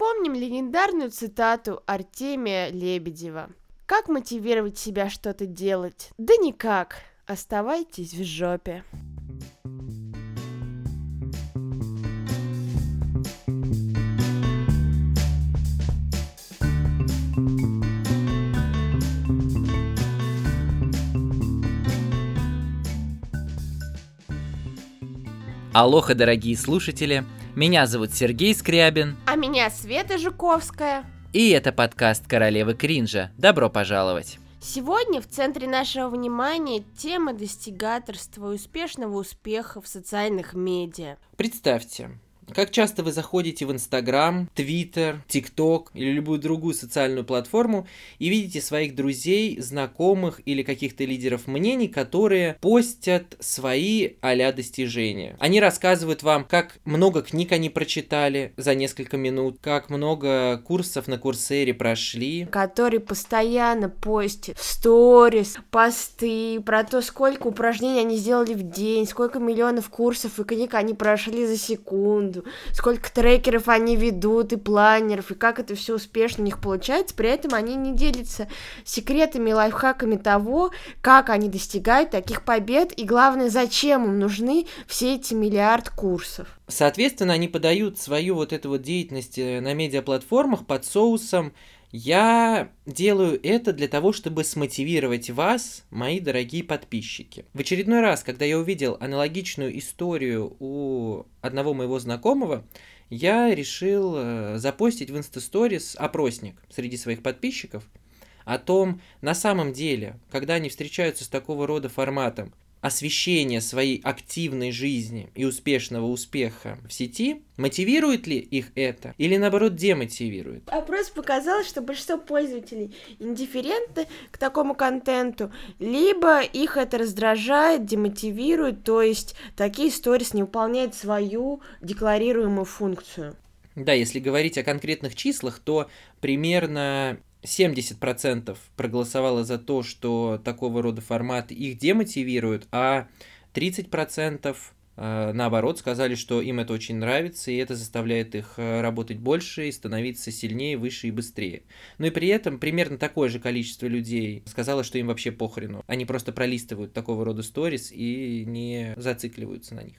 Вспомним легендарную цитату Артемия Лебедева. Как мотивировать себя что-то делать? Да никак. Оставайтесь в жопе. Алоха, дорогие слушатели! Меня зовут Сергей Скрябин. А меня Света Жуковская. И это подкаст «Королевы кринжа». Добро пожаловать! Сегодня в центре нашего внимания тема достигаторства и успешного успеха в социальных медиа. Представьте, как часто вы заходите в Инстаграм, Твиттер, ТикТок или любую другую социальную платформу и видите своих друзей, знакомых или каких-то лидеров мнений, которые постят свои а достижения. Они рассказывают вам, как много книг они прочитали за несколько минут, как много курсов на Курсере прошли. Которые постоянно постят сторис, посты про то, сколько упражнений они сделали в день, сколько миллионов курсов и книг они прошли за секунду году, сколько трекеров они ведут и планеров, и как это все успешно у них получается, при этом они не делятся секретами, лайфхаками того, как они достигают таких побед, и главное, зачем им нужны все эти миллиард курсов. Соответственно, они подают свою вот эту вот деятельность э, на медиаплатформах под соусом я делаю это для того, чтобы смотивировать вас, мои дорогие подписчики. В очередной раз, когда я увидел аналогичную историю у одного моего знакомого, я решил э, запостить в Инстасторис опросник среди своих подписчиков о том, на самом деле, когда они встречаются с такого рода форматом, освещения своей активной жизни и успешного успеха в сети, мотивирует ли их это или наоборот демотивирует? Опрос показал, что большинство пользователей индифферентны к такому контенту, либо их это раздражает, демотивирует, то есть такие сторис не выполняют свою декларируемую функцию. Да, если говорить о конкретных числах, то примерно 70% проголосовало за то, что такого рода формат их демотивирует, а 30% э, наоборот сказали, что им это очень нравится, и это заставляет их э, работать больше и становиться сильнее, выше и быстрее. Но и при этом примерно такое же количество людей сказало, что им вообще похрену. Они просто пролистывают такого рода сторис и не зацикливаются на них.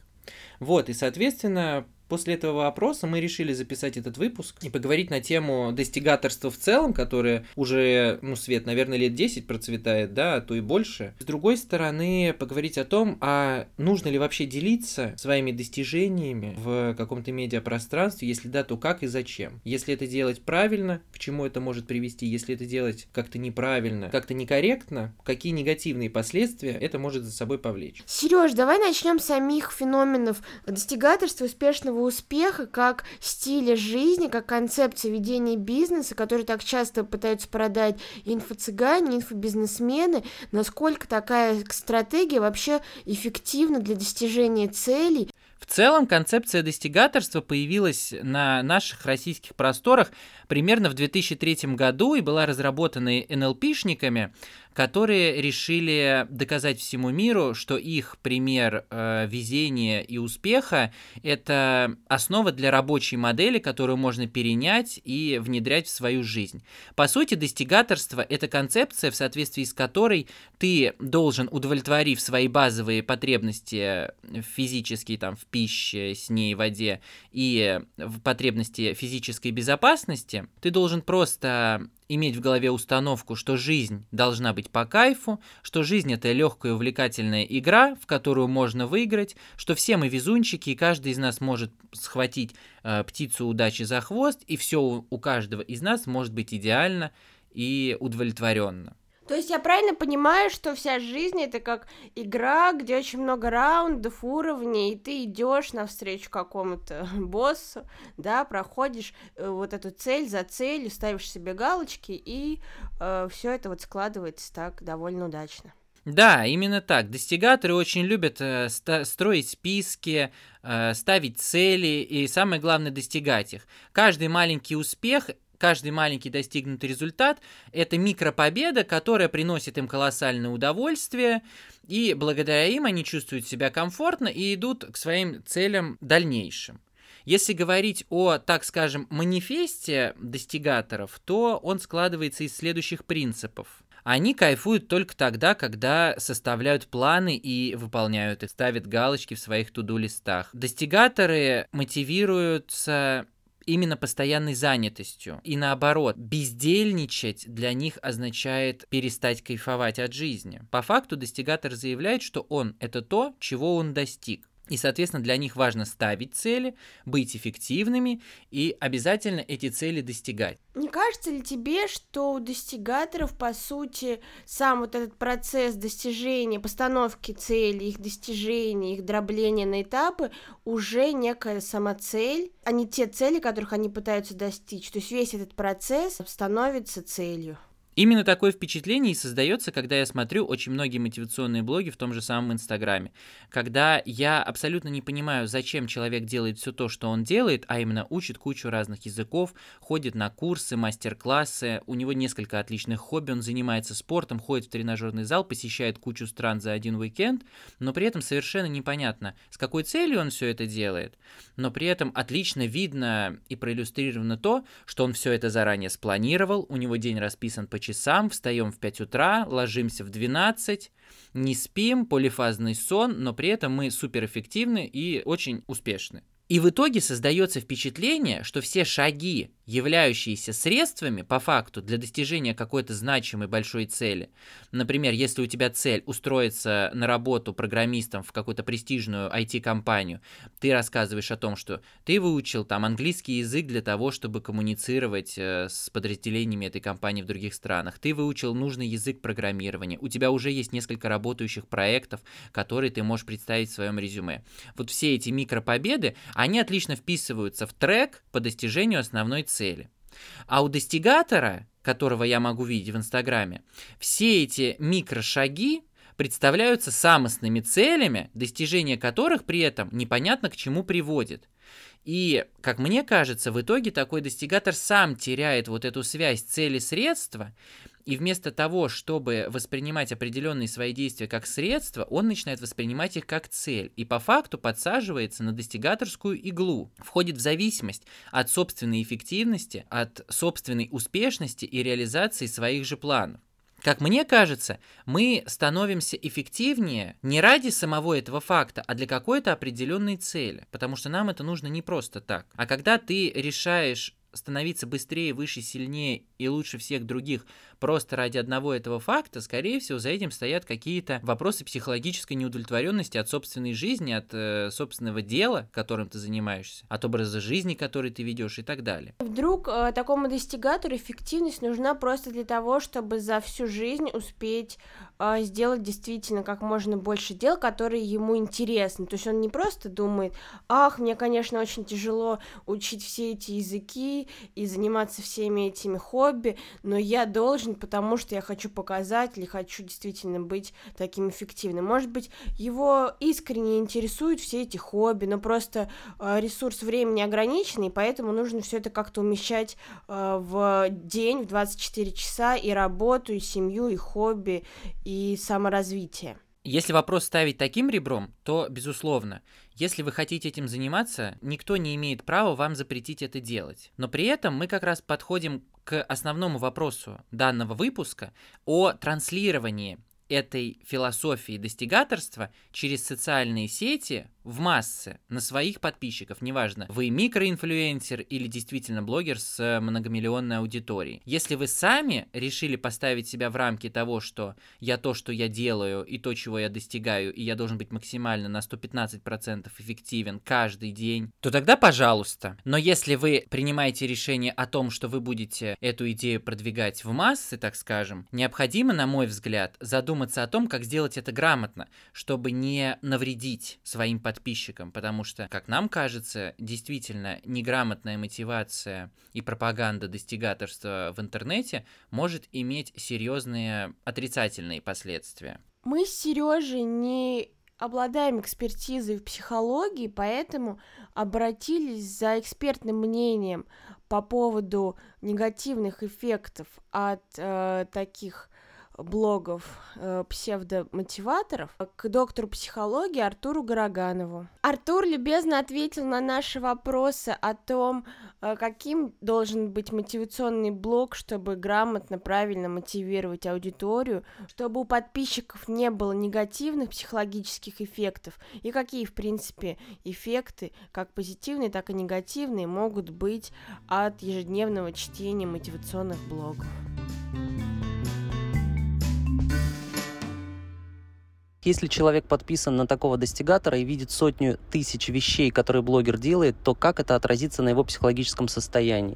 Вот, и, соответственно, После этого вопроса мы решили записать этот выпуск и поговорить на тему достигаторства в целом, которое уже, ну, Свет, наверное, лет 10 процветает, да, а то и больше. С другой стороны, поговорить о том, а нужно ли вообще делиться своими достижениями в каком-то медиапространстве, если да, то как и зачем. Если это делать правильно, к чему это может привести, если это делать как-то неправильно, как-то некорректно, какие негативные последствия это может за собой повлечь. Сереж, давай начнем с самих феноменов достигаторства успешного успеха как стиля жизни, как концепции ведения бизнеса, который так часто пытаются продать инфо-цыгане, инфобизнесмены, насколько такая стратегия вообще эффективна для достижения целей. В целом концепция достигаторства появилась на наших российских просторах примерно в 2003 году и была разработана НЛПшниками, которые решили доказать всему миру, что их пример э, везения и успеха – это основа для рабочей модели, которую можно перенять и внедрять в свою жизнь. По сути, достигаторство – это концепция, в соответствии с которой ты должен, удовлетворив свои базовые потребности физические, там, в пище, сне и воде, и в потребности физической безопасности, ты должен просто иметь в голове установку, что жизнь должна быть по кайфу, что жизнь это легкая и увлекательная игра, в которую можно выиграть, что все мы везунчики, и каждый из нас может схватить э, птицу удачи за хвост, и все у, у каждого из нас может быть идеально и удовлетворенно. То есть я правильно понимаю, что вся жизнь это как игра, где очень много раундов, уровней, и ты идешь навстречу какому-то боссу, да, проходишь э, вот эту цель за целью, ставишь себе галочки, и э, все это вот складывается так довольно удачно. Да, именно так. Достигаторы очень любят э, строить списки, э, ставить цели и самое главное достигать их. Каждый маленький успех каждый маленький достигнутый результат – это микропобеда, которая приносит им колоссальное удовольствие, и благодаря им они чувствуют себя комфортно и идут к своим целям дальнейшим. Если говорить о, так скажем, манифесте достигаторов, то он складывается из следующих принципов. Они кайфуют только тогда, когда составляют планы и выполняют их, ставят галочки в своих туду-листах. Достигаторы мотивируются именно постоянной занятостью. И наоборот, бездельничать для них означает перестать кайфовать от жизни. По факту достигатор заявляет, что он — это то, чего он достиг. И, соответственно, для них важно ставить цели, быть эффективными и обязательно эти цели достигать. Не кажется ли тебе, что у достигаторов, по сути, сам вот этот процесс достижения, постановки целей, их достижения, их дробления на этапы уже некая самоцель, а не те цели, которых они пытаются достичь? То есть весь этот процесс становится целью. Именно такое впечатление и создается, когда я смотрю очень многие мотивационные блоги в том же самом Инстаграме. Когда я абсолютно не понимаю, зачем человек делает все то, что он делает, а именно учит кучу разных языков, ходит на курсы, мастер-классы, у него несколько отличных хобби, он занимается спортом, ходит в тренажерный зал, посещает кучу стран за один уикенд, но при этом совершенно непонятно, с какой целью он все это делает, но при этом отлично видно и проиллюстрировано то, что он все это заранее спланировал, у него день расписан по часам, встаем в 5 утра, ложимся в 12, не спим, полифазный сон, но при этом мы суперэффективны и очень успешны. И в итоге создается впечатление, что все шаги, являющиеся средствами по факту для достижения какой-то значимой большой цели, например, если у тебя цель устроиться на работу программистом в какую-то престижную IT-компанию, ты рассказываешь о том, что ты выучил там английский язык для того, чтобы коммуницировать э, с подразделениями этой компании в других странах, ты выучил нужный язык программирования, у тебя уже есть несколько работающих проектов, которые ты можешь представить в своем резюме. Вот все эти микропобеды, они отлично вписываются в трек по достижению основной цели. А у достигатора, которого я могу видеть в Инстаграме, все эти микрошаги представляются самостными целями, достижение которых при этом непонятно к чему приводит. И, как мне кажется, в итоге такой достигатор сам теряет вот эту связь цели-средства, и вместо того, чтобы воспринимать определенные свои действия как средства, он начинает воспринимать их как цель и по факту подсаживается на достигаторскую иглу, входит в зависимость от собственной эффективности, от собственной успешности и реализации своих же планов. Как мне кажется, мы становимся эффективнее не ради самого этого факта, а для какой-то определенной цели, потому что нам это нужно не просто так. А когда ты решаешь становиться быстрее, выше, сильнее и лучше всех других просто ради одного этого факта, скорее всего, за этим стоят какие-то вопросы психологической неудовлетворенности от собственной жизни, от э, собственного дела, которым ты занимаешься, от образа жизни, который ты ведешь и так далее. Вдруг э, такому достигатору эффективность нужна просто для того, чтобы за всю жизнь успеть сделать действительно как можно больше дел, которые ему интересны. То есть он не просто думает, ах, мне, конечно, очень тяжело учить все эти языки и заниматься всеми этими хобби, но я должен, потому что я хочу показать или хочу действительно быть таким эффективным. Может быть, его искренне интересуют все эти хобби, но просто э, ресурс времени ограниченный, поэтому нужно все это как-то умещать э, в день, в 24 часа, и работу, и семью, и хобби, и саморазвитие. Если вопрос ставить таким ребром, то, безусловно, если вы хотите этим заниматься, никто не имеет права вам запретить это делать. Но при этом мы как раз подходим к основному вопросу данного выпуска о транслировании этой философии достигаторства через социальные сети в массы на своих подписчиков, неважно, вы микроинфлюенсер или действительно блогер с многомиллионной аудиторией. Если вы сами решили поставить себя в рамки того, что я то, что я делаю, и то, чего я достигаю, и я должен быть максимально на 115% эффективен каждый день, то тогда пожалуйста. Но если вы принимаете решение о том, что вы будете эту идею продвигать в массы, так скажем, необходимо, на мой взгляд, задуматься о том, как сделать это грамотно, чтобы не навредить своим подписчикам подписчикам, потому что, как нам кажется, действительно неграмотная мотивация и пропаганда достигаторства в интернете может иметь серьезные отрицательные последствия. Мы с Сережей не обладаем экспертизой в психологии, поэтому обратились за экспертным мнением по поводу негативных эффектов от э, таких блогов э, псевдомотиваторов к доктору психологии Артуру Гороганову. Артур любезно ответил на наши вопросы о том, э, каким должен быть мотивационный блог, чтобы грамотно, правильно мотивировать аудиторию, чтобы у подписчиков не было негативных психологических эффектов, и какие, в принципе, эффекты, как позитивные, так и негативные, могут быть от ежедневного чтения мотивационных блогов. Если человек подписан на такого достигатора и видит сотню тысяч вещей, которые блогер делает, то как это отразится на его психологическом состоянии?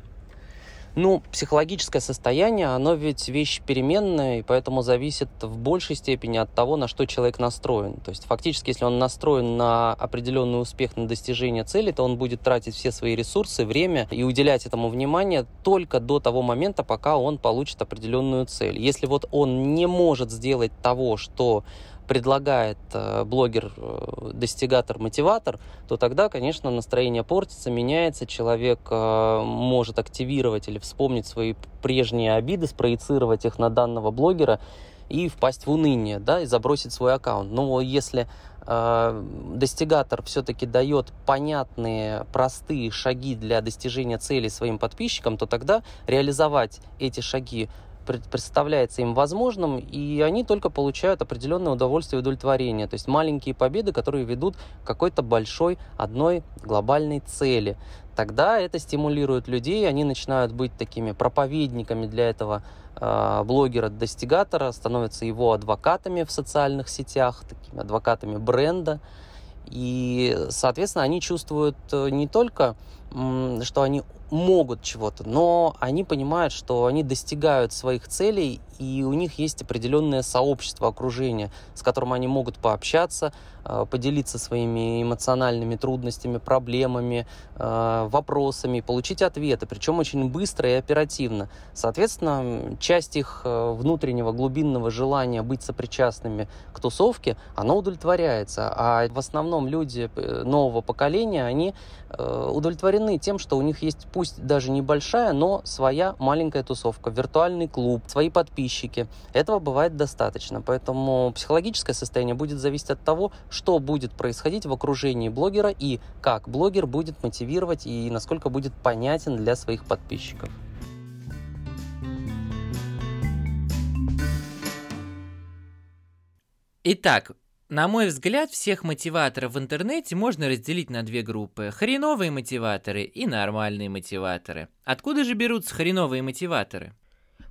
Ну, психологическое состояние, оно ведь вещь переменная, и поэтому зависит в большей степени от того, на что человек настроен. То есть фактически, если он настроен на определенный успех, на достижение цели, то он будет тратить все свои ресурсы, время и уделять этому внимание только до того момента, пока он получит определенную цель. Если вот он не может сделать того, что предлагает э, блогер, э, достигатор, мотиватор, то тогда, конечно, настроение портится, меняется, человек э, может активировать или вспомнить свои прежние обиды, спроецировать их на данного блогера и впасть в уныние, да, и забросить свой аккаунт. Но если э, достигатор все-таки дает понятные, простые шаги для достижения цели своим подписчикам, то тогда реализовать эти шаги представляется им возможным, и они только получают определенное удовольствие и удовлетворение. То есть маленькие победы, которые ведут к какой-то большой одной глобальной цели. Тогда это стимулирует людей, они начинают быть такими проповедниками для этого э, блогера-достигатора, становятся его адвокатами в социальных сетях, такими адвокатами бренда. И, соответственно, они чувствуют э, не только, что они могут чего-то, но они понимают, что они достигают своих целей, и у них есть определенное сообщество, окружение, с которым они могут пообщаться, э, поделиться своими эмоциональными трудностями, проблемами, э, вопросами, получить ответы, причем очень быстро и оперативно. Соответственно, часть их э, внутреннего глубинного желания быть сопричастными к тусовке, оно удовлетворяется, а в основном люди нового поколения, они удовлетворены тем, что у них есть пусть даже небольшая, но своя маленькая тусовка, виртуальный клуб, свои подписчики. Этого бывает достаточно, поэтому психологическое состояние будет зависеть от того, что будет происходить в окружении блогера и как блогер будет мотивировать и насколько будет понятен для своих подписчиков. Итак, на мой взгляд, всех мотиваторов в интернете можно разделить на две группы. Хреновые мотиваторы и нормальные мотиваторы. Откуда же берутся хреновые мотиваторы?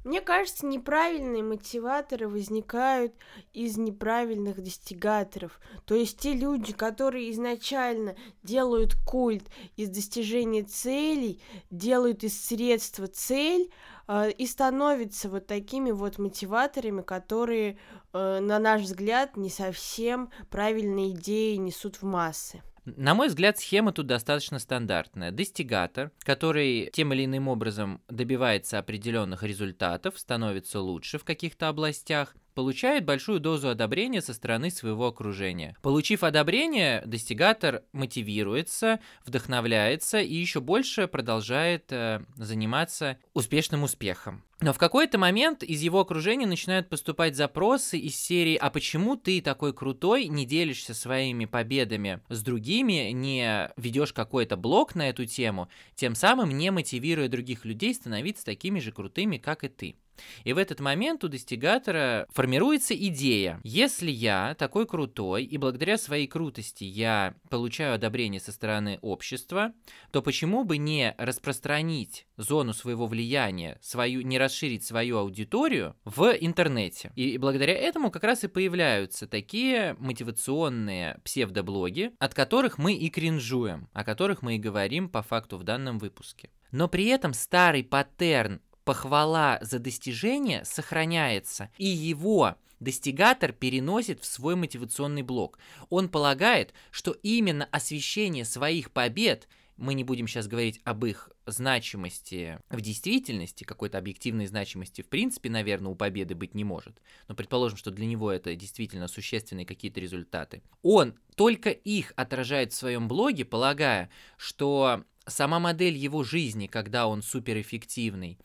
Мне кажется, неправильные мотиваторы возникают из неправильных достигаторов. То есть те люди, которые изначально делают культ из достижения целей, делают из средства цель э, и становятся вот такими вот мотиваторами, которые, э, на наш взгляд, не совсем правильные идеи несут в массы. На мой взгляд, схема тут достаточно стандартная. Достигатор, который тем или иным образом добивается определенных результатов, становится лучше в каких-то областях, получает большую дозу одобрения со стороны своего окружения. Получив одобрение, достигатор мотивируется, вдохновляется и еще больше продолжает э, заниматься успешным успехом. Но в какой-то момент из его окружения начинают поступать запросы из серии «А почему ты такой крутой, не делишься своими победами с другими, не ведешь какой-то блог на эту тему, тем самым не мотивируя других людей становиться такими же крутыми, как и ты?» И в этот момент у достигатора формируется идея. Если я такой крутой, и благодаря своей крутости я получаю одобрение со стороны общества, то почему бы не распространить зону своего влияния, свою, не расширить свою аудиторию в интернете? И благодаря этому как раз и появляются такие мотивационные псевдоблоги, от которых мы и кринжуем, о которых мы и говорим по факту в данном выпуске. Но при этом старый паттерн похвала за достижение сохраняется, и его достигатор переносит в свой мотивационный блок. Он полагает, что именно освещение своих побед мы не будем сейчас говорить об их значимости в действительности, какой-то объективной значимости в принципе, наверное, у победы быть не может. Но предположим, что для него это действительно существенные какие-то результаты. Он только их отражает в своем блоге, полагая, что сама модель его жизни, когда он суперэффективный,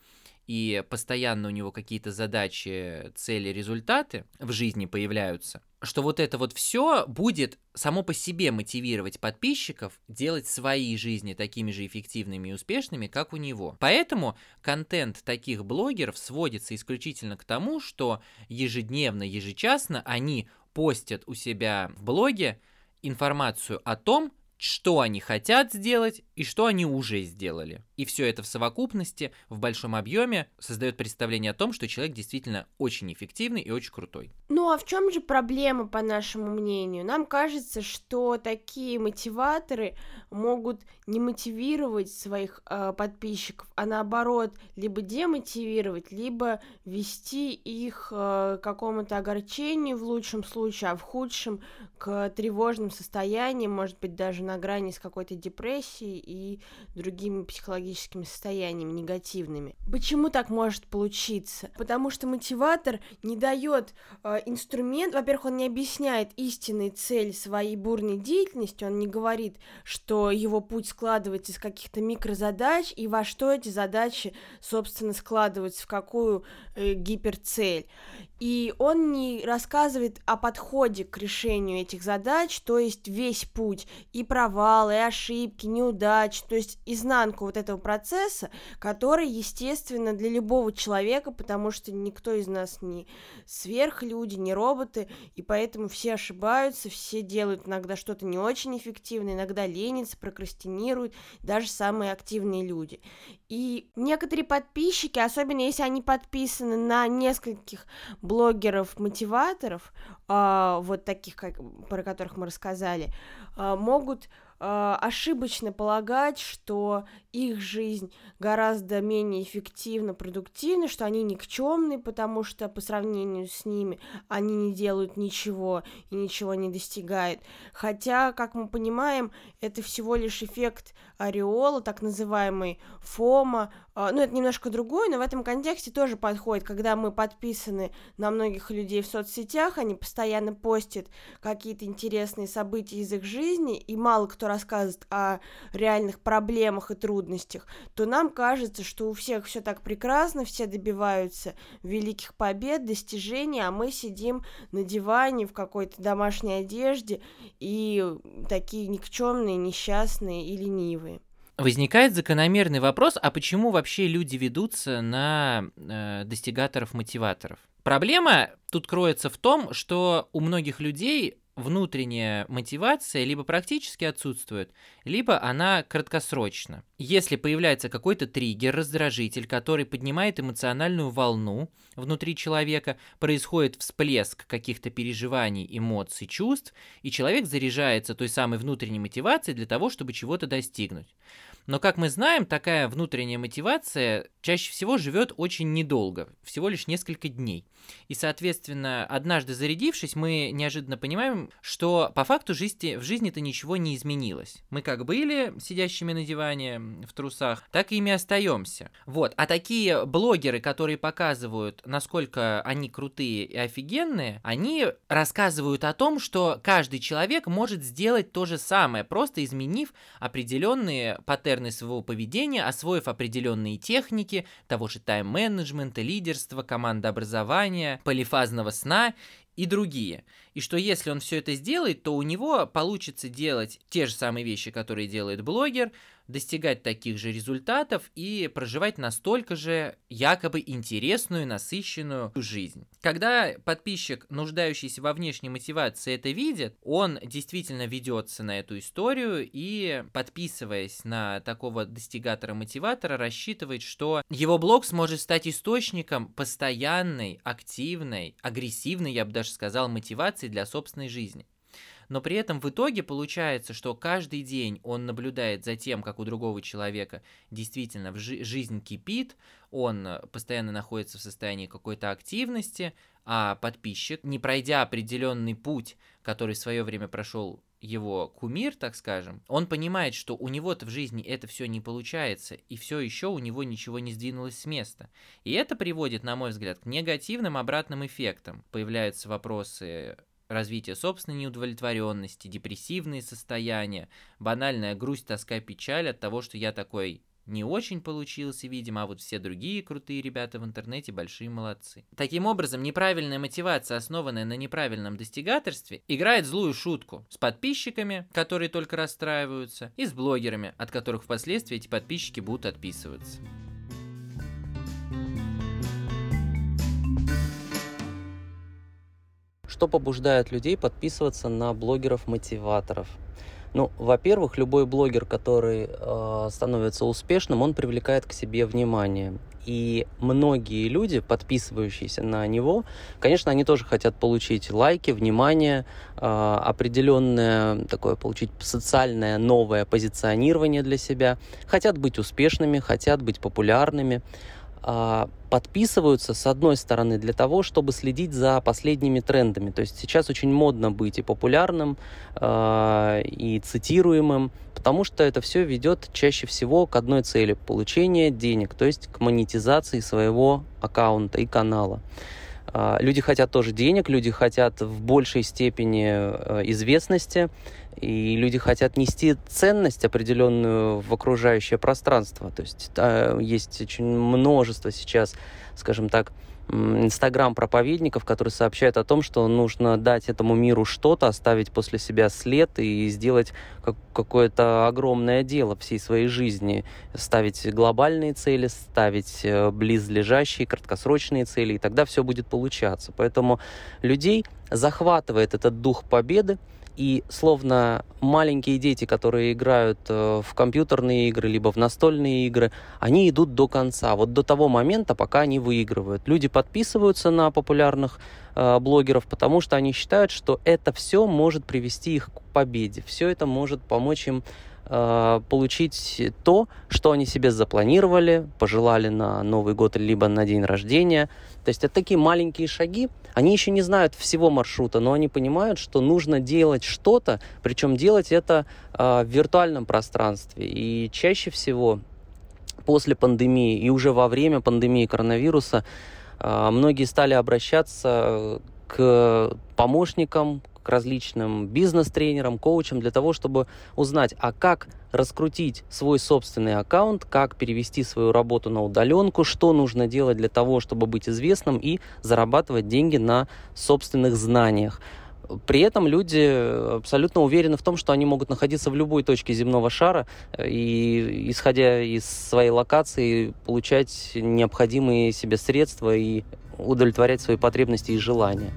и постоянно у него какие-то задачи, цели, результаты в жизни появляются, что вот это вот все будет само по себе мотивировать подписчиков делать свои жизни такими же эффективными и успешными, как у него. Поэтому контент таких блогеров сводится исключительно к тому, что ежедневно, ежечасно они постят у себя в блоге информацию о том, что они хотят сделать и что они уже сделали. И все это в совокупности, в большом объеме создает представление о том, что человек действительно очень эффективный и очень крутой. Ну а в чем же проблема, по нашему мнению? Нам кажется, что такие мотиваторы могут не мотивировать своих э, подписчиков, а наоборот, либо демотивировать, либо вести их э, к какому-то огорчению в лучшем случае, а в худшем к тревожным состояниям, может быть, даже на грани с какой-то депрессией и другими психологическими состояниями негативными. Почему так может получиться? Потому что мотиватор не дает э, инструмент, во-первых, он не объясняет истинной цель своей бурной деятельности, он не говорит, что его путь складывается из каких-то микрозадач и во что эти задачи, собственно, складываются, в какую э, гиперцель. И он не рассказывает о подходе к решению этих задач, то есть весь путь и провалы, ошибки, неудачи, то есть изнанку вот этого процесса, который, естественно, для любого человека, потому что никто из нас не сверхлюди, не роботы, и поэтому все ошибаются, все делают иногда что-то не очень эффективно, иногда ленятся, прокрастинируют, даже самые активные люди. И некоторые подписчики, особенно если они подписаны на нескольких блогеров-мотиваторов, э, вот таких, как, про которых мы рассказали, э, могут ошибочно полагать, что их жизнь гораздо менее эффективна, продуктивна, что они никчемны, потому что по сравнению с ними они не делают ничего и ничего не достигают. Хотя, как мы понимаем, это всего лишь эффект ореола, так называемый фома. Э, ну, это немножко другой, но в этом контексте тоже подходит, когда мы подписаны на многих людей в соцсетях, они постоянно постят какие-то интересные события из их жизни, и мало кто рассказывает о реальных проблемах и трудностях, то нам кажется, что у всех все так прекрасно, все добиваются великих побед, достижений, а мы сидим на диване в какой-то домашней одежде и такие никчемные, несчастные и ленивые. Возникает закономерный вопрос, а почему вообще люди ведутся на э, достигаторов-мотиваторов? Проблема тут кроется в том, что у многих людей внутренняя мотивация либо практически отсутствует, либо она краткосрочна. Если появляется какой-то триггер, раздражитель, который поднимает эмоциональную волну внутри человека, происходит всплеск каких-то переживаний, эмоций, чувств, и человек заряжается той самой внутренней мотивацией для того, чтобы чего-то достигнуть. Но, как мы знаем, такая внутренняя мотивация чаще всего живет очень недолго, всего лишь несколько дней. И, соответственно, однажды зарядившись, мы неожиданно понимаем, что по факту жизни, в жизни-то ничего не изменилось. Мы как были сидящими на диване в трусах, так и ими остаемся. Вот. А такие блогеры, которые показывают, насколько они крутые и офигенные, они рассказывают о том, что каждый человек может сделать то же самое, просто изменив определенные паттерны своего поведения, освоив определенные техники того же тайм-менеджмента, лидерства, командообразования, полифазного сна и другие. И что если он все это сделает, то у него получится делать те же самые вещи, которые делает блогер, достигать таких же результатов и проживать настолько же якобы интересную, насыщенную жизнь. Когда подписчик, нуждающийся во внешней мотивации, это видит, он действительно ведется на эту историю и, подписываясь на такого достигатора-мотиватора, рассчитывает, что его блог сможет стать источником постоянной, активной, агрессивной, я бы даже сказал, мотивации для собственной жизни но при этом в итоге получается, что каждый день он наблюдает за тем, как у другого человека действительно жи- жизнь кипит, он постоянно находится в состоянии какой-то активности, а подписчик, не пройдя определенный путь, который в свое время прошел его кумир, так скажем, он понимает, что у него-то в жизни это все не получается, и все еще у него ничего не сдвинулось с места. И это приводит, на мой взгляд, к негативным обратным эффектам. Появляются вопросы развитие собственной неудовлетворенности, депрессивные состояния, банальная грусть, тоска, печаль от того, что я такой не очень получился, видимо, а вот все другие крутые ребята в интернете большие молодцы. Таким образом, неправильная мотивация, основанная на неправильном достигаторстве, играет злую шутку с подписчиками, которые только расстраиваются, и с блогерами, от которых впоследствии эти подписчики будут отписываться. Что побуждает людей подписываться на блогеров-мотиваторов? Ну, во-первых, любой блогер, который э, становится успешным, он привлекает к себе внимание. И многие люди, подписывающиеся на него, конечно, они тоже хотят получить лайки, внимание, э, определенное такое получить социальное новое позиционирование для себя, хотят быть успешными, хотят быть популярными. А, подписываются, с одной стороны, для того, чтобы следить за последними трендами. То есть сейчас очень модно быть и популярным, э, и цитируемым, потому что это все ведет чаще всего к одной цели – получение денег, то есть к монетизации своего аккаунта и канала. А, люди хотят тоже денег, люди хотят в большей степени э, известности, и люди хотят нести ценность определенную в окружающее пространство. То есть есть очень множество сейчас, скажем так, инстаграм-проповедников, которые сообщают о том, что нужно дать этому миру что-то, оставить после себя след и сделать как какое-то огромное дело всей своей жизни. Ставить глобальные цели, ставить э, близлежащие, краткосрочные цели, и тогда все будет получаться. Поэтому людей захватывает этот дух победы, и словно маленькие дети, которые играют э, в компьютерные игры, либо в настольные игры, они идут до конца, вот до того момента, пока они выигрывают. Люди подписываются на популярных э, блогеров, потому что они считают, что это все может привести их к победе, все это может помочь им Э, получить то, что они себе запланировали, пожелали на Новый год либо на день рождения. То есть это такие маленькие шаги. Они еще не знают всего маршрута, но они понимают, что нужно делать что-то, причем делать это э, в виртуальном пространстве. И чаще всего после пандемии и уже во время пандемии коронавируса э, многие стали обращаться к помощникам, к различным бизнес-тренерам, коучам для того, чтобы узнать, а как раскрутить свой собственный аккаунт, как перевести свою работу на удаленку, что нужно делать для того, чтобы быть известным и зарабатывать деньги на собственных знаниях. При этом люди абсолютно уверены в том, что они могут находиться в любой точке земного шара и, исходя из своей локации, получать необходимые себе средства и удовлетворять свои потребности и желания.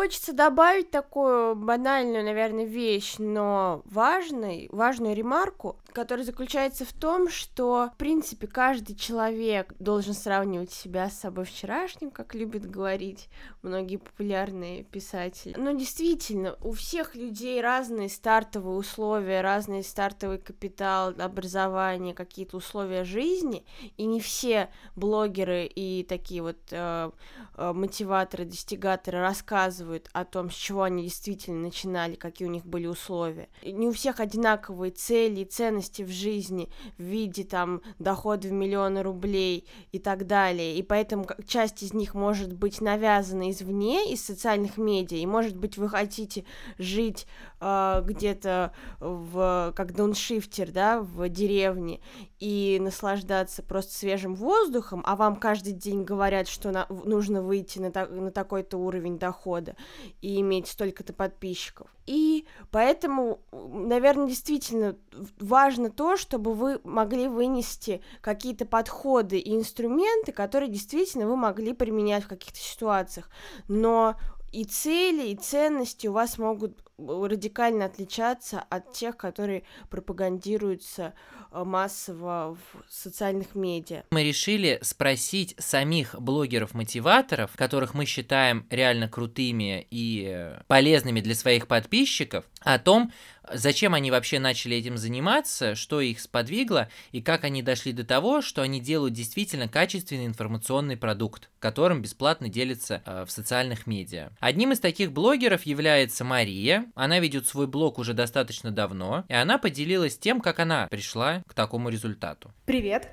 Хочется добавить такую банальную, наверное, вещь, но важный, важную ремарку, которая заключается в том, что, в принципе, каждый человек должен сравнивать себя с собой вчерашним, как любят говорить многие популярные писатели. Но действительно, у всех людей разные стартовые условия, разный стартовый капитал, образование, какие-то условия жизни, и не все блогеры и такие вот э, э, мотиваторы, достигаторы рассказывают о том, с чего они действительно начинали, какие у них были условия. И не у всех одинаковые цели и ценности в жизни в виде там дохода в миллионы рублей и так далее, и поэтому часть из них может быть навязана извне, из социальных медиа, и может быть вы хотите жить э, где-то в как дауншифтер, да, в деревне и наслаждаться просто свежим воздухом, а вам каждый день говорят, что на, нужно выйти на, та, на такой-то уровень дохода и иметь столько-то подписчиков. И поэтому, наверное, действительно важно то, чтобы вы могли вынести какие-то подходы и инструменты, которые действительно вы могли применять в каких-то ситуациях. Но и цели, и ценности у вас могут радикально отличаться от тех, которые пропагандируются э, массово в социальных медиа. Мы решили спросить самих блогеров-мотиваторов, которых мы считаем реально крутыми и полезными для своих подписчиков, о том, зачем они вообще начали этим заниматься, что их сподвигло и как они дошли до того, что они делают действительно качественный информационный продукт, которым бесплатно делятся э, в социальных медиа. Одним из таких блогеров является Мария. Она ведет свой блог уже достаточно давно, и она поделилась тем, как она пришла к такому результату. Привет!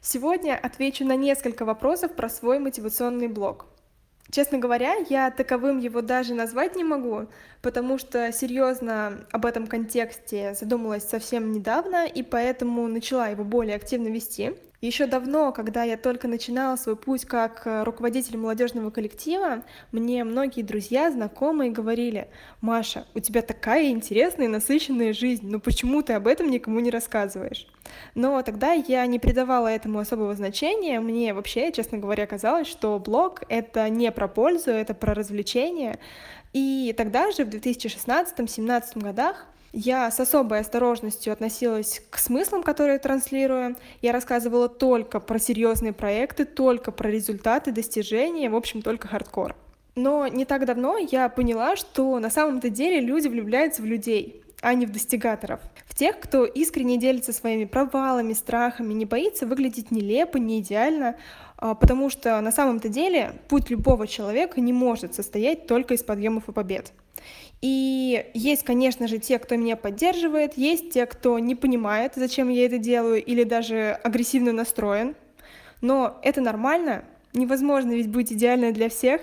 Сегодня отвечу на несколько вопросов про свой мотивационный блог. Честно говоря, я таковым его даже назвать не могу, потому что серьезно об этом контексте задумалась совсем недавно, и поэтому начала его более активно вести. Еще давно, когда я только начинала свой путь как э, руководитель молодежного коллектива, мне многие друзья, знакомые говорили, Маша, у тебя такая интересная и насыщенная жизнь, но почему ты об этом никому не рассказываешь? Но тогда я не придавала этому особого значения, мне вообще, честно говоря, казалось, что блог — это не про пользу, это про развлечение, и тогда же, в 2016-2017 годах, я с особой осторожностью относилась к смыслам, которые транслирую. Я рассказывала только про серьезные проекты, только про результаты, достижения, в общем, только хардкор. Но не так давно я поняла, что на самом-то деле люди влюбляются в людей, а не в достигаторов. В тех, кто искренне делится своими провалами, страхами, не боится выглядеть нелепо, не идеально, а, потому что на самом-то деле путь любого человека не может состоять только из подъемов и побед. И есть, конечно же, те, кто меня поддерживает, есть те, кто не понимает, зачем я это делаю, или даже агрессивно настроен. Но это нормально, невозможно ведь быть идеальной для всех,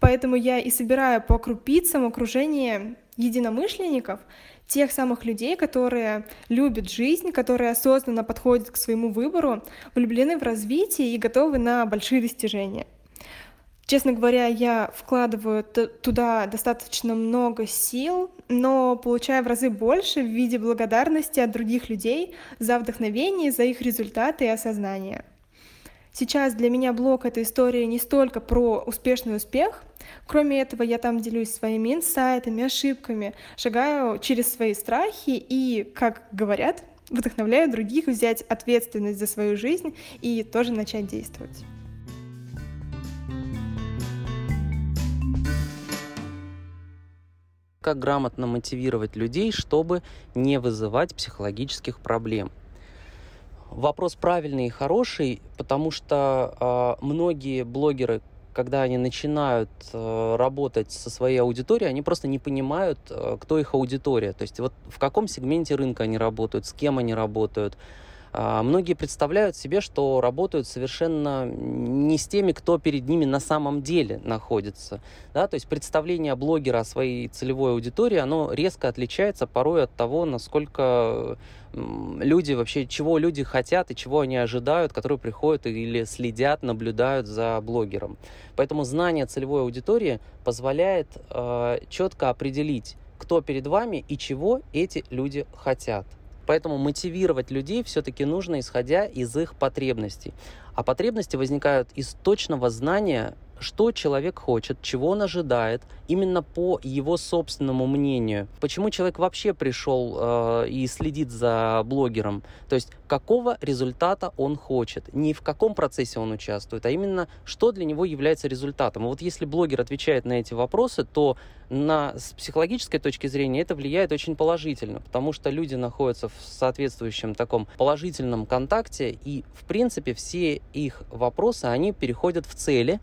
поэтому я и собираю по крупицам окружение единомышленников, тех самых людей, которые любят жизнь, которые осознанно подходят к своему выбору, влюблены в развитие и готовы на большие достижения. Честно говоря, я вкладываю туда достаточно много сил, но получаю в разы больше в виде благодарности от других людей за вдохновение, за их результаты и осознание. Сейчас для меня блог — это история не столько про успешный успех. Кроме этого, я там делюсь своими инсайтами, ошибками, шагаю через свои страхи и, как говорят, вдохновляю других взять ответственность за свою жизнь и тоже начать действовать. как грамотно мотивировать людей, чтобы не вызывать психологических проблем. Вопрос правильный и хороший, потому что э, многие блогеры, когда они начинают э, работать со своей аудиторией, они просто не понимают, э, кто их аудитория. То есть вот в каком сегменте рынка они работают, с кем они работают. А, многие представляют себе, что работают совершенно не с теми, кто перед ними на самом деле находится. Да? То есть представление блогера о своей целевой аудитории, оно резко отличается порой от того, насколько люди вообще, чего люди хотят и чего они ожидают, которые приходят или следят, наблюдают за блогером. Поэтому знание целевой аудитории позволяет э, четко определить, кто перед вами и чего эти люди хотят. Поэтому мотивировать людей все-таки нужно, исходя из их потребностей. А потребности возникают из точного знания что человек хочет, чего он ожидает, именно по его собственному мнению. Почему человек вообще пришел э, и следит за блогером? То есть какого результата он хочет? Не в каком процессе он участвует, а именно что для него является результатом. Вот если блогер отвечает на эти вопросы, то на, с психологической точки зрения это влияет очень положительно, потому что люди находятся в соответствующем таком положительном контакте, и в принципе все их вопросы, они переходят в цели,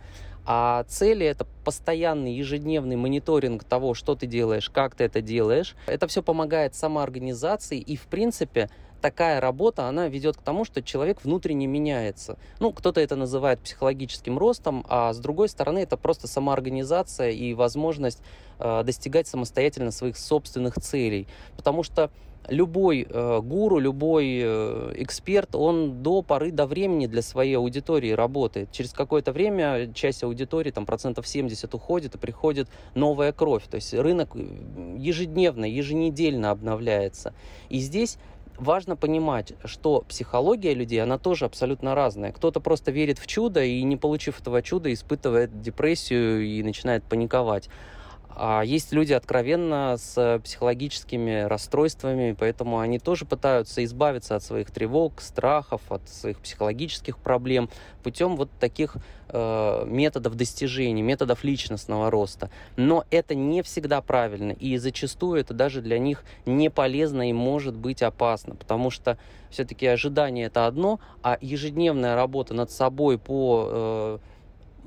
а цели это постоянный ежедневный мониторинг того, что ты делаешь, как ты это делаешь. Это все помогает самоорганизации и, в принципе, такая работа, она ведет к тому, что человек внутренне меняется. Ну, кто-то это называет психологическим ростом, а с другой стороны это просто самоорганизация и возможность э, достигать самостоятельно своих собственных целей. Потому что любой э, гуру, любой э, эксперт, он до поры до времени для своей аудитории работает. Через какое-то время часть аудитории, там процентов 70 уходит, и приходит новая кровь. То есть рынок э, ежедневно, еженедельно обновляется. И здесь важно понимать, что психология людей, она тоже абсолютно разная. Кто-то просто верит в чудо и, не получив этого чуда, испытывает депрессию и начинает паниковать. А есть люди откровенно с психологическими расстройствами, поэтому они тоже пытаются избавиться от своих тревог, страхов, от своих психологических проблем путем вот таких э, методов достижения, методов личностного роста. Но это не всегда правильно, и зачастую это даже для них не полезно и может быть опасно, потому что все-таки ожидание это одно, а ежедневная работа над собой по э,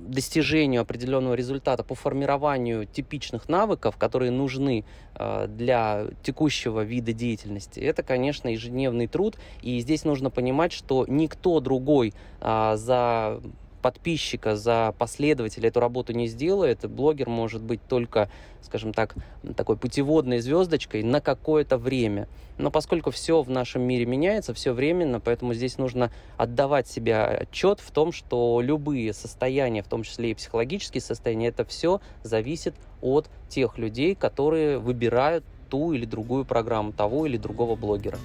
достижению определенного результата, по формированию типичных навыков, которые нужны э, для текущего вида деятельности, это, конечно, ежедневный труд. И здесь нужно понимать, что никто другой э, за подписчика за последователя эту работу не сделает, блогер может быть только, скажем так, такой путеводной звездочкой на какое-то время. Но поскольку все в нашем мире меняется, все временно, поэтому здесь нужно отдавать себе отчет в том, что любые состояния, в том числе и психологические состояния, это все зависит от тех людей, которые выбирают ту или другую программу того или другого блогера.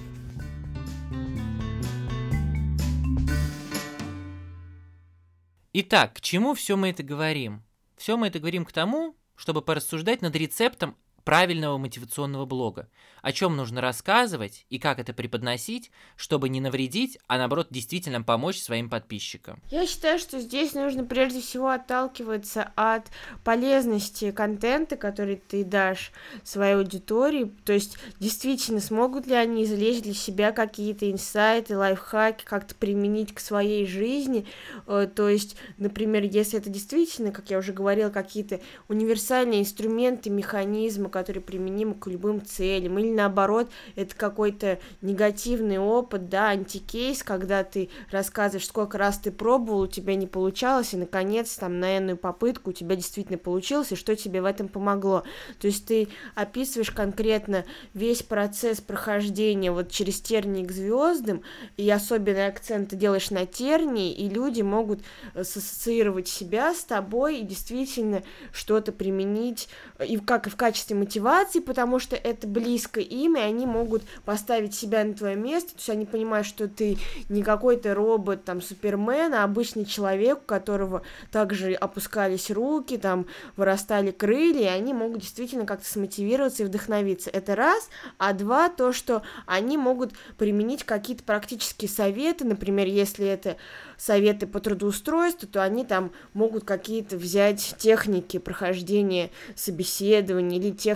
Итак, к чему все мы это говорим? Все мы это говорим к тому, чтобы порассуждать над рецептом правильного мотивационного блога. О чем нужно рассказывать и как это преподносить, чтобы не навредить, а наоборот действительно помочь своим подписчикам. Я считаю, что здесь нужно прежде всего отталкиваться от полезности контента, который ты дашь своей аудитории. То есть действительно смогут ли они извлечь для себя какие-то инсайты, лайфхаки, как-то применить к своей жизни. Э, то есть, например, если это действительно, как я уже говорила, какие-то универсальные инструменты, механизмы, который применим к любым целям, или наоборот, это какой-то негативный опыт, да, антикейс, когда ты рассказываешь, сколько раз ты пробовал, у тебя не получалось, и, наконец, там, на энную попытку у тебя действительно получилось, и что тебе в этом помогло. То есть ты описываешь конкретно весь процесс прохождения вот через тернии к звездам, и особенный акцент ты делаешь на тернии, и люди могут ассоциировать себя с тобой и действительно что-то применить, и как и в качестве мотивации, потому что это близко им, и они могут поставить себя на твое место, то есть они понимают, что ты не какой-то робот, там, супермен, а обычный человек, у которого также опускались руки, там, вырастали крылья, и они могут действительно как-то смотивироваться и вдохновиться. Это раз. А два, то, что они могут применить какие-то практические советы, например, если это советы по трудоустройству, то они там могут какие-то взять техники прохождения собеседований или техники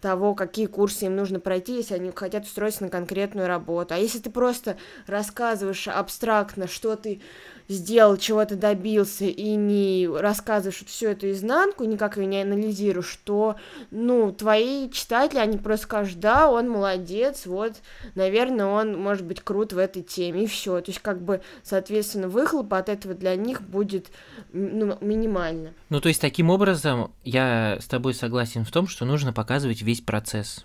того, какие курсы им нужно пройти, если они хотят устроиться на конкретную работу. А если ты просто рассказываешь абстрактно, что ты сделал, чего ты добился, и не рассказываешь всю эту изнанку, никак ее не анализируешь, то, ну, твои читатели, они просто скажут, да, он молодец, вот, наверное, он может быть крут в этой теме, и все. То есть, как бы, соответственно, выхлоп от этого для них будет ну, минимально. Ну, то есть, таким образом, я с тобой согласен в том, что нужно показывать весь процесс.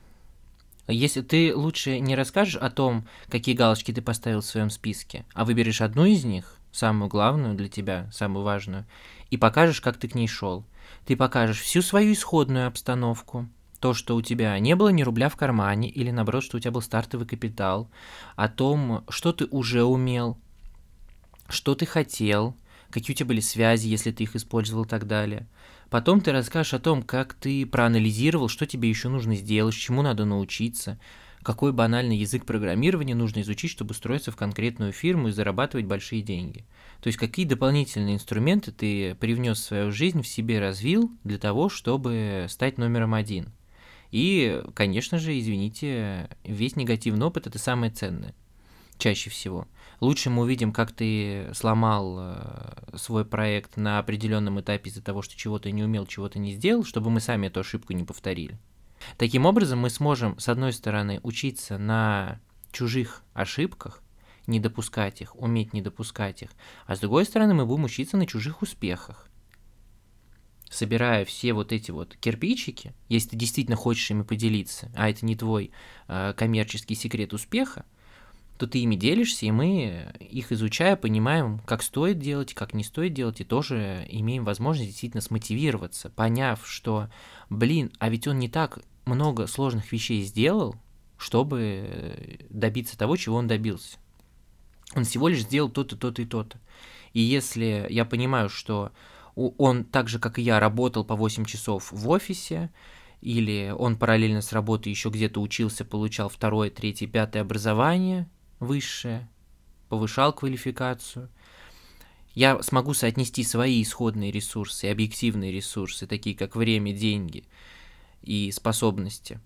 Если ты лучше не расскажешь о том, какие галочки ты поставил в своем списке, а выберешь одну из них, самую главную для тебя, самую важную, и покажешь, как ты к ней шел. Ты покажешь всю свою исходную обстановку, то, что у тебя не было ни рубля в кармане, или наоборот, что у тебя был стартовый капитал, о том, что ты уже умел, что ты хотел, какие у тебя были связи, если ты их использовал и так далее. Потом ты расскажешь о том, как ты проанализировал, что тебе еще нужно сделать, чему надо научиться, какой банальный язык программирования нужно изучить, чтобы устроиться в конкретную фирму и зарабатывать большие деньги. То есть какие дополнительные инструменты ты привнес в свою жизнь, в себе развил для того, чтобы стать номером один. И, конечно же, извините, весь негативный опыт это самое ценное. Чаще всего. Лучше мы увидим, как ты сломал э, свой проект на определенном этапе из-за того, что чего-то не умел, чего-то не сделал, чтобы мы сами эту ошибку не повторили. Таким образом, мы сможем, с одной стороны, учиться на чужих ошибках, не допускать их, уметь не допускать их, а с другой стороны, мы будем учиться на чужих успехах. Собирая все вот эти вот кирпичики, если ты действительно хочешь ими поделиться, а это не твой э, коммерческий секрет успеха, то ты ими делишься, и мы, их изучая, понимаем, как стоит делать, как не стоит делать, и тоже имеем возможность действительно смотивироваться, поняв, что, блин, а ведь он не так много сложных вещей сделал, чтобы добиться того, чего он добился. Он всего лишь сделал то-то, то-то и то-то. И если я понимаю, что он так же, как и я, работал по 8 часов в офисе, или он параллельно с работой еще где-то учился, получал второе, третье, пятое образование, высшее, повышал квалификацию, я смогу соотнести свои исходные ресурсы, объективные ресурсы, такие как время, деньги и способности,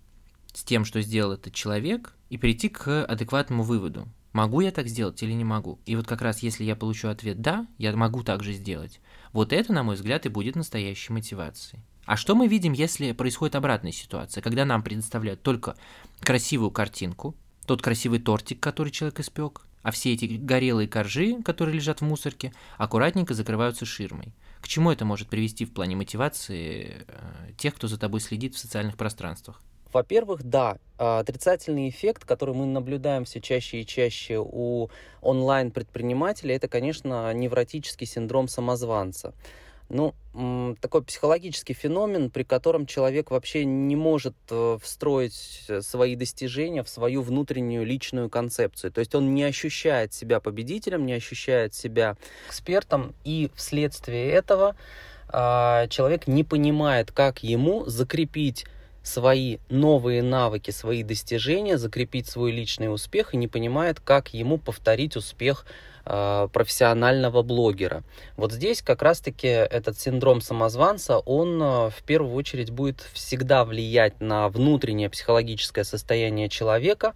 с тем, что сделал этот человек, и прийти к адекватному выводу. Могу я так сделать или не могу? И вот как раз если я получу ответ «да», я могу так же сделать. Вот это, на мой взгляд, и будет настоящей мотивацией. А что мы видим, если происходит обратная ситуация, когда нам предоставляют только красивую картинку, тот красивый тортик, который человек испек, а все эти горелые коржи, которые лежат в мусорке, аккуратненько закрываются ширмой. К чему это может привести в плане мотивации э, тех, кто за тобой следит в социальных пространствах? Во-первых, да, отрицательный эффект, который мы наблюдаем все чаще и чаще у онлайн-предпринимателей, это, конечно, невротический синдром самозванца ну, такой психологический феномен, при котором человек вообще не может э, встроить э, свои достижения в свою внутреннюю личную концепцию. То есть он не ощущает себя победителем, не ощущает себя экспертом, и вследствие этого а, человек не понимает, как ему закрепить свои новые навыки, свои достижения, закрепить свой личный успех и не понимает, как ему повторить успех профессионального блогера. Вот здесь как раз-таки этот синдром самозванца, он э, в первую очередь будет всегда влиять на внутреннее психологическое состояние человека.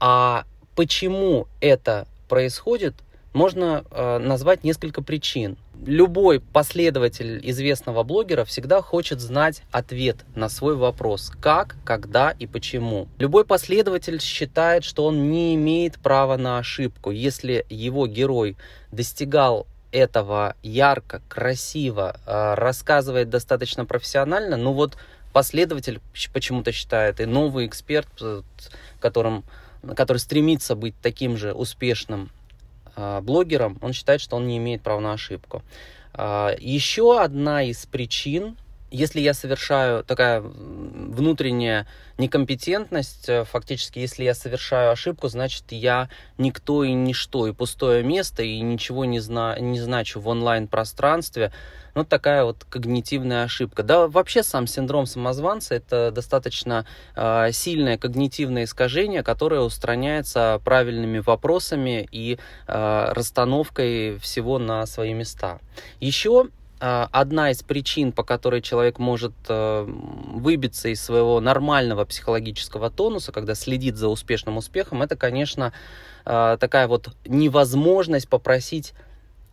А почему это происходит, можно э, назвать несколько причин. Любой последователь известного блогера всегда хочет знать ответ на свой вопрос. Как, когда и почему. Любой последователь считает, что он не имеет права на ошибку. Если его герой достигал этого ярко, красиво, э, рассказывает достаточно профессионально, ну вот последователь почему-то считает, и новый эксперт, э, которым, который стремится быть таким же успешным блогером, он считает, что он не имеет права на ошибку. А, еще одна из причин, если я совершаю такая внутренняя некомпетентность, э, фактически, если я совершаю ошибку, значит, я никто и ничто, и пустое место, и ничего не, зна не значу в онлайн-пространстве. Ну, такая вот когнитивная ошибка. Да, вообще сам синдром самозванца – это достаточно э, сильное когнитивное искажение, которое устраняется правильными вопросами и э, расстановкой всего на свои места. Еще одна из причин, по которой человек может э, выбиться из своего нормального психологического тонуса, когда следит за успешным успехом, это, конечно, э, такая вот невозможность попросить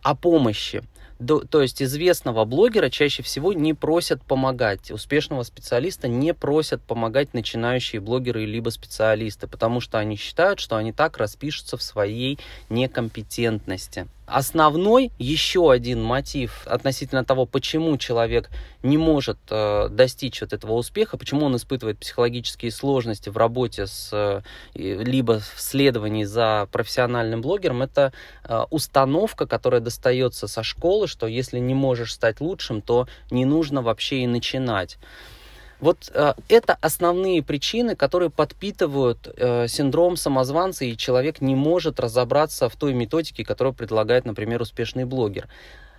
о помощи то есть известного блогера чаще всего не просят помогать, успешного специалиста не просят помогать начинающие блогеры либо специалисты, потому что они считают, что они так распишутся в своей некомпетентности. Основной еще один мотив относительно того, почему человек не может э, достичь вот этого успеха, почему он испытывает психологические сложности в работе с э, либо в следовании за профессиональным блогером, это э, установка, которая достается со школы, что если не можешь стать лучшим, то не нужно вообще и начинать. Вот э, это основные причины, которые подпитывают э, синдром самозванца, и человек не может разобраться в той методике, которую предлагает, например, успешный блогер.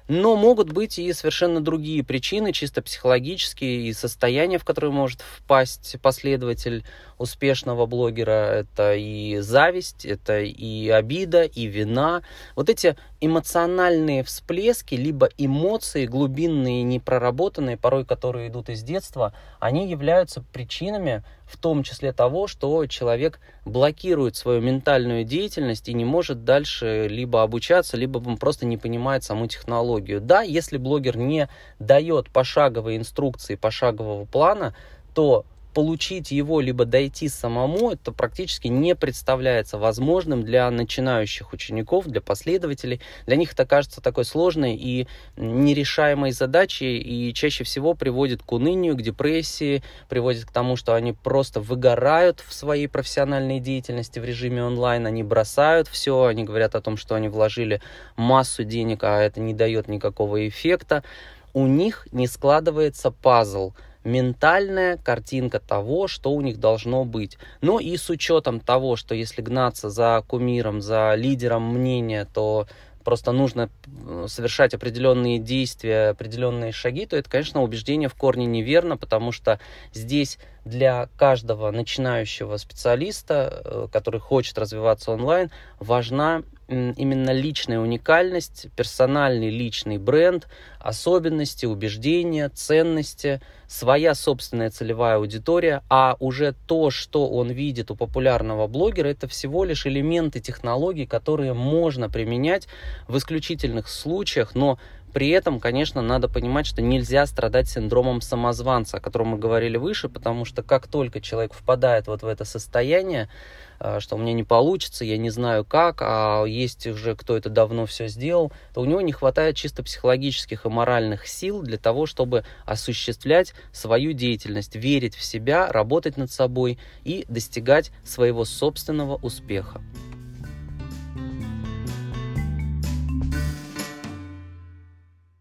Но могут быть и совершенно другие причины, чисто психологические, и состояния, в которые может впасть последователь успешного блогера. Это и зависть, это и обида, и вина. Вот эти эмоциональные всплески, либо эмоции глубинные, непроработанные, порой которые идут из детства, они являются причинами, в том числе того, что человек блокирует свою ментальную деятельность и не может дальше либо обучаться, либо он просто не понимает саму технологию. Да, если блогер не дает пошаговые инструкции, пошагового плана, то получить его, либо дойти самому, это практически не представляется возможным для начинающих учеников, для последователей. Для них это кажется такой сложной и нерешаемой задачей, и чаще всего приводит к унынию, к депрессии, приводит к тому, что они просто выгорают в своей профессиональной деятельности в режиме онлайн, они бросают все, они говорят о том, что они вложили массу денег, а это не дает никакого эффекта. У них не складывается пазл – ментальная картинка того, что у них должно быть. Но и с учетом того, что если гнаться за кумиром, за лидером мнения, то просто нужно совершать определенные действия, определенные шаги, то это, конечно, убеждение в корне неверно, потому что здесь для каждого начинающего специалиста, э, который хочет развиваться онлайн, важна именно личная уникальность, персональный личный бренд, особенности, убеждения, ценности, своя собственная целевая аудитория, а уже то, что он видит у популярного блогера, это всего лишь элементы технологий, которые можно применять в исключительных случаях, но При этом, конечно, надо понимать, что нельзя страдать синдромом самозванца, о котором мы говорили выше, потому что как только человек впадает вот в это состояние, э, что у меня не получится, я не знаю как, а есть уже кто это давно все сделал, то у него не хватает чисто психологических и моральных сил для того, чтобы осуществлять свою деятельность, верить в себя, работать над собой и достигать своего собственного успеха.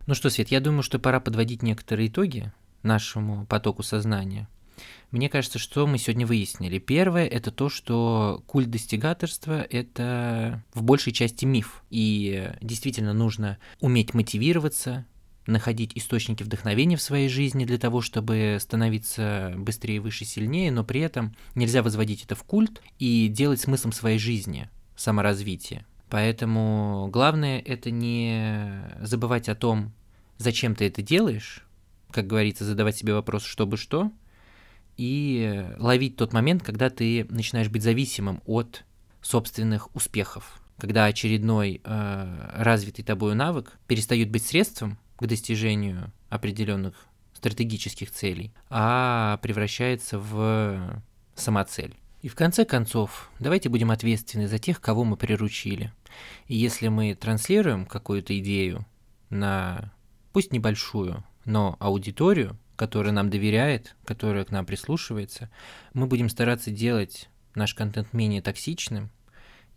Ну что, Свет, я думаю, что пора подводить некоторые итоги нашему потоку сознания. Мне кажется, что мы сегодня выяснили. Первое – это то, что культ достигаторства – это в большей части миф. И действительно нужно уметь мотивироваться, находить источники вдохновения в своей жизни для того, чтобы становиться быстрее, выше, сильнее, но при этом нельзя возводить это в культ и делать смыслом своей жизни саморазвитие. Поэтому главное это не забывать о том, зачем ты это делаешь, как говорится, задавать себе вопрос, чтобы что, и ловить тот момент, когда ты начинаешь быть зависимым от собственных успехов, когда очередной э, развитый тобой навык перестает быть средством к достижению определенных стратегических целей, а превращается в самоцель. И в конце концов, давайте будем ответственны за тех, кого мы приручили. И если мы транслируем какую-то идею на, пусть небольшую, но аудиторию, которая нам доверяет, которая к нам прислушивается, мы будем стараться делать наш контент менее токсичным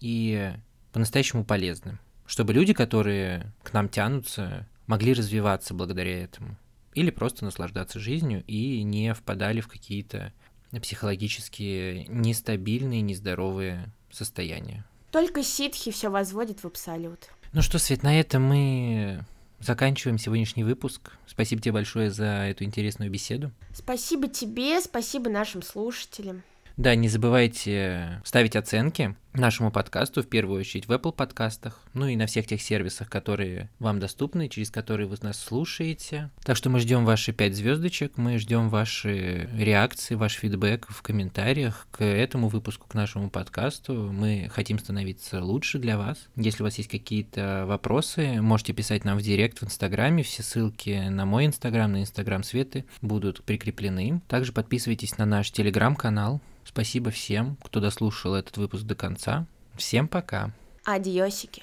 и по-настоящему полезным, чтобы люди, которые к нам тянутся, могли развиваться благодаря этому или просто наслаждаться жизнью и не впадали в какие-то психологически нестабильные, нездоровые состояния. Только ситхи все возводит в абсолют. Ну что, Свет, на этом мы заканчиваем сегодняшний выпуск. Спасибо тебе большое за эту интересную беседу. Спасибо тебе, спасибо нашим слушателям. Да, не забывайте ставить оценки нашему подкасту, в первую очередь в Apple подкастах, ну и на всех тех сервисах, которые вам доступны, через которые вы нас слушаете. Так что мы ждем ваши 5 звездочек, мы ждем ваши реакции, ваш фидбэк в комментариях к этому выпуску, к нашему подкасту. Мы хотим становиться лучше для вас. Если у вас есть какие-то вопросы, можете писать нам в директ в Инстаграме. Все ссылки на мой Инстаграм, на Инстаграм Светы будут прикреплены. Также подписывайтесь на наш Телеграм-канал, Спасибо всем, кто дослушал этот выпуск до конца. Всем пока. Адьосики.